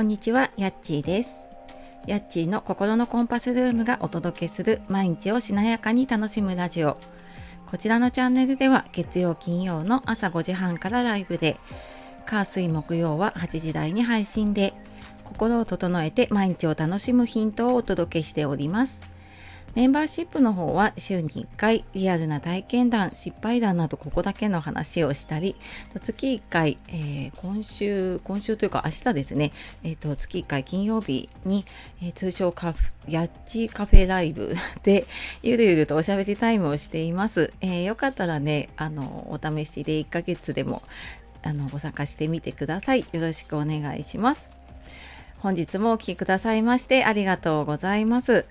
こんにちは、やっちーです。やっちーの心のコンパスルームがお届けする毎日をしなやかに楽しむラジオ。こちらのチャンネルでは月曜金曜の朝5時半からライブで、火水木曜は8時台に配信で、心を整えて毎日を楽しむヒントをお届けしております。メンバーシップの方は週に1回リアルな体験談、失敗談などここだけの話をしたり、月1回、えー、今週、今週というか明日ですね、えーと、月1回金曜日に、えー、通称カフやっちカフェライブ でゆるゆるとおしゃべりタイムをしています。えー、よかったらね、あの、お試しで1ヶ月でもあのご参加してみてください。よろしくお願いします。本日もお聴きくださいましてありがとうございます。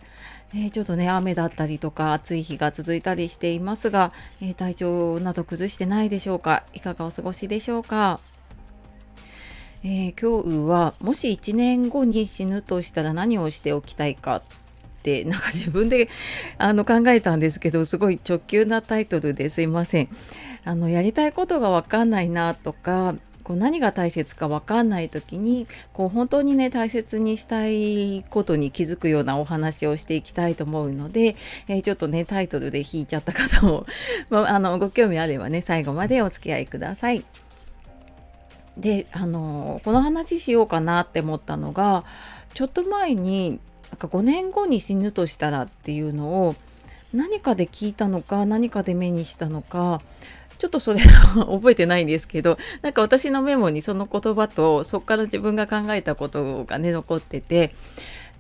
えー、ちょっとね雨だったりとか暑い日が続いたりしていますが、えー、体調など崩してないでしょうか？いかがお過ごしでしょうか、えー、今日はもし1年後に死ぬとしたら何をしておきたいかって なんか自分であの考えたんですけどすごい直球なタイトルですいません。あのやりたいことがわかんないなとかこう何が大切か分かんない時にこう本当にね大切にしたいことに気づくようなお話をしていきたいと思うので、えー、ちょっとねタイトルで引いちゃった方も まあ、あのご興味あればね最後までお付き合いください。であのこの話しようかなって思ったのがちょっと前になんか5年後に死ぬとしたらっていうのを何かで聞いたのか何かで目にしたのかちょっとそれ覚えてないんですけど なんか私のメモにその言葉とそこから自分が考えたことがね残ってて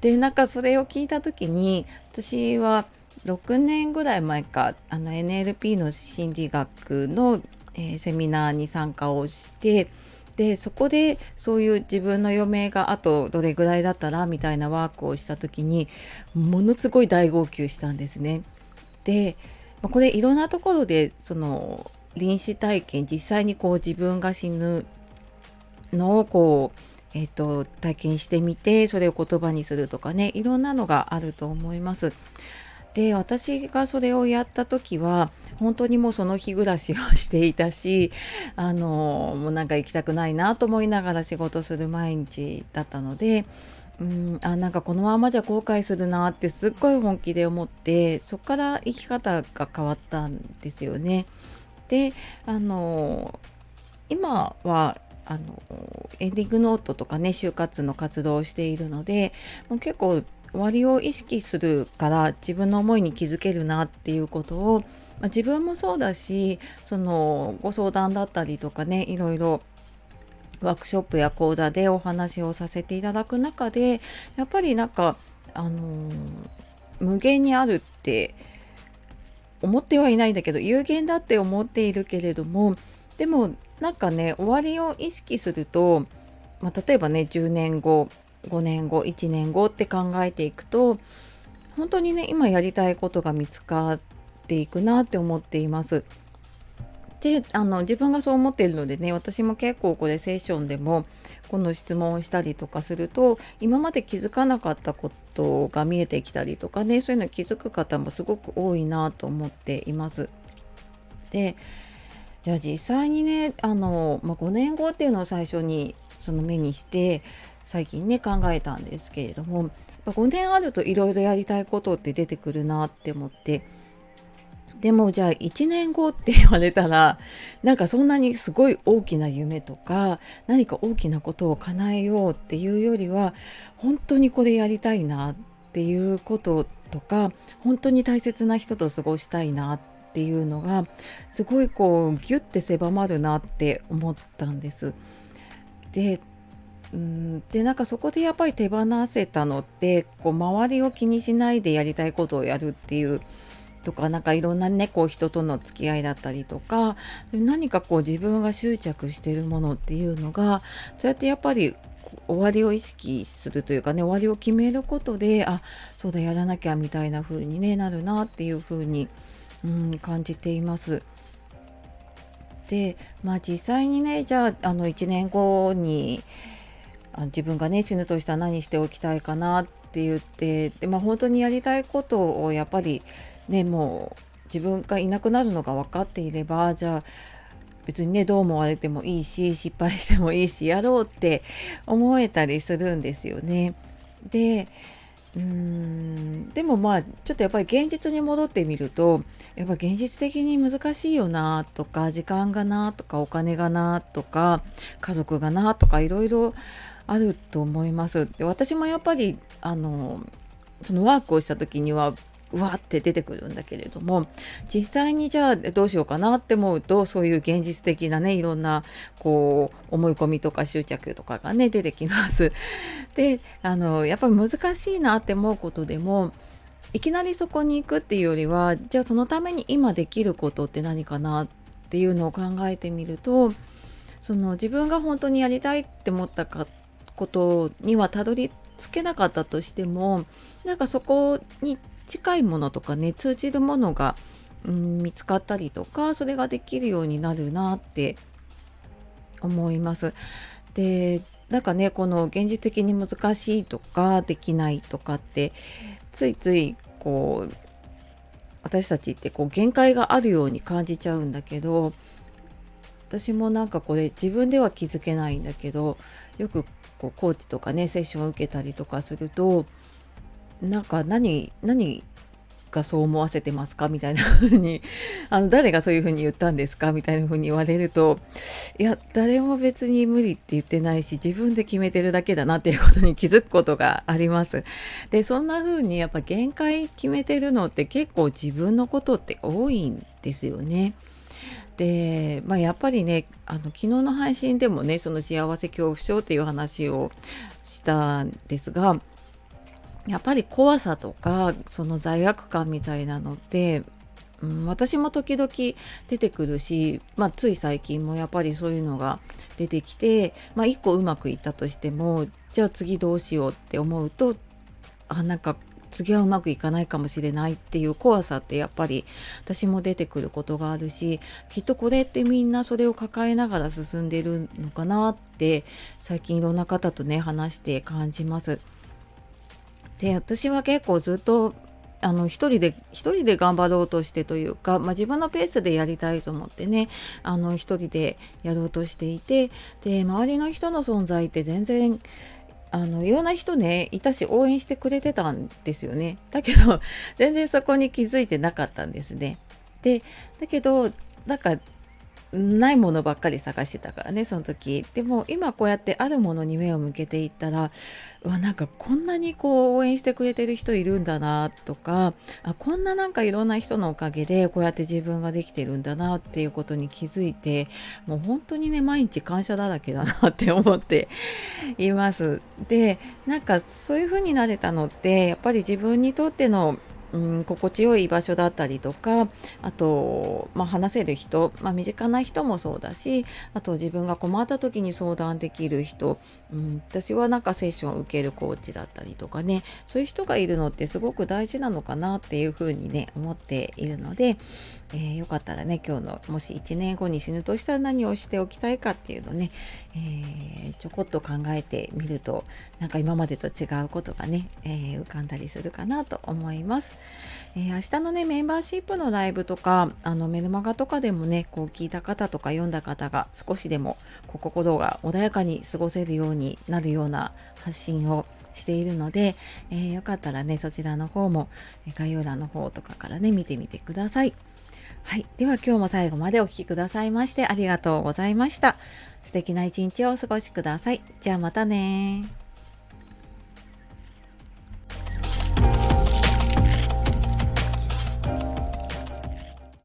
でなんかそれを聞いた時に私は6年ぐらい前かあの NLP の心理学の、えー、セミナーに参加をしてでそこでそういう自分の余命があとどれぐらいだったらみたいなワークをした時にものすごい大号泣したんですね。でこれいろんなところでその臨死体験実際にこう自分が死ぬのをこうえーと、体験してみてそれを言葉にするとかねいろんなのがあると思います。で私がそれをやった時は本当にもうその日暮らしをしていたしあのもうなんか行きたくないなと思いながら仕事する毎日だったのでうんあなんかこのままじゃ後悔するなってすっごい本気で思ってそこから生き方が変わったんですよね。であの今はあのエンディングノートとかね就活の活動をしているのでもう結構終わりを意識するから自分の思いに気づけるなっていうことを、まあ、自分もそうだしそのご相談だったりとかねいろいろワークショップや講座でお話をさせていただく中でやっぱりなんかあのー、無限にあるって思ってはいないんだけど有限だって思っているけれどもでもなんかね終わりを意識すると、まあ、例えばね10年後5年後1年後って考えていくと本当にね今やりたいことが見つかっていくなって思っています。であの自分がそう思っているのでね私も結構これセッションでもこの質問をしたりとかすると今まで気づかなかったことが見えてきたりとかねそういうの気づく方もすごく多いなと思っています。でじゃあ実際にねあの、まあ、5年後っていうのを最初にその目にして最近ね考えたんですけれども5年あるといろいろやりたいことって出てくるなって思ってでもじゃあ1年後って言われたら なんかそんなにすごい大きな夢とか何か大きなことを叶えようっていうよりは本当にこれやりたいなっていうこととか本当に大切な人と過ごしたいなっていうのがすごいこうギュッて狭まるなって思ったんです。でうんでなんかそこでやっぱり手放せたのってこう周りを気にしないでやりたいことをやるっていうとかなんかいろんなねこう人との付き合いだったりとか何かこう自分が執着してるものっていうのがそうやってやっぱり終わりを意識するというかね終わりを決めることであそうだやらなきゃみたいな風に、ね、なるなっていう風に、うん、感じています。でまあ実際にねじゃああの1年後に自分がね死ぬとしたら何しておきたいかなって言ってで、まあ、本当にやりたいことをやっぱりねもう自分がいなくなるのが分かっていればじゃあ別にねどう思われてもいいし失敗してもいいしやろうって思えたりするんですよね。でうーんでもまあちょっとやっぱり現実に戻ってみるとやっぱ現実的に難しいよなとか時間がなとかお金がなとか家族がなとかいろいろあると思います。で私もやっぱりあのそのワークをした時にはうわって出てくるんだけれども実際にじゃあどうしようかなって思うとそういう現実的なねいろんなこう思い込みとか執着とかがね出てきます。であのやっぱり難しいなって思うことでもいきなりそこに行くっていうよりはじゃあそのために今できることって何かなっていうのを考えてみるとその自分が本当にやりたいって思ったかことにはたどり着けなかったとしてもなんかそこに近いものとかね通じるものが、うん、見つかったりとかそれができるようになるなって思います。でなんかねこの現実的に難しいとかできないとかってついついこう私たちってこう限界があるように感じちゃうんだけど私もなんかこれ自分では気づけないんだけどよくこうコーチとかねセッションを受けたりとかするとなんか何何がそう思わせてますかみたいな風に あの誰がそういう風に言ったんですかみたいな風に言われるといや誰も別に無理って言ってないし自分で決めてるだけだなっていうことに気づくことがあります。でそんな風にやっぱ限界決めてるのって結構自分のことって多いんですよね。で、まあ、やっぱりねあの昨日の配信でもねその幸せ恐怖症っていう話をしたんですがやっぱり怖さとかその罪悪感みたいなのって、うん、私も時々出てくるし、まあ、つい最近もやっぱりそういうのが出てきて、まあ、1個うまくいったとしてもじゃあ次どうしようって思うとあなんか次はうまくいかないかもしれないっていう怖さってやっぱり私も出てくることがあるしきっとこれってみんなそれを抱えながら進んでるのかなって最近いろんな方とね話して感じます。で私は結構ずっとあの一人で一人で頑張ろうとしてというか、まあ、自分のペースでやりたいと思ってねあの一人でやろうとしていてで周りの人の存在って全然あのいろんな人ねいたし応援してくれてたんですよね。だけど全然そこに気づいてなかったんですね。でだけどなんかないものばっかり探してたからねその時。でも今こうやってあるものに目を向けていったらうわなんかこんなにこう応援してくれてる人いるんだなとかあこんななんかいろんな人のおかげでこうやって自分ができてるんだなっていうことに気づいてもう本当にね毎日感謝だらけだなって思って います。でなんかそういう風になれたのってやっぱり自分にとってのうん、心地よい場所だったりとかあと、まあ、話せる人、まあ、身近な人もそうだしあと自分が困った時に相談できる人、うん、私はなんかセッションを受けるコーチだったりとかねそういう人がいるのってすごく大事なのかなっていうふうにね思っているので、えー、よかったらね今日のもし1年後に死ぬとしたら何をしておきたいかっていうのね、えー、ちょこっと考えてみるとなんか今までと違うことがね、えー、浮かんだりするかなと思います。えー、明日のねメンバーシップのライブとかあのメルマガとかでもねこう聞いた方とか読んだ方が少しでもこう心が穏やかに過ごせるようになるような発信をしているので、えー、よかったらねそちらの方も概要欄の方とかからね見てみてください。はい。では今日も最後までお聴きくださいましてありがとうございました。素敵な一日をお過ごしください。じゃあまたね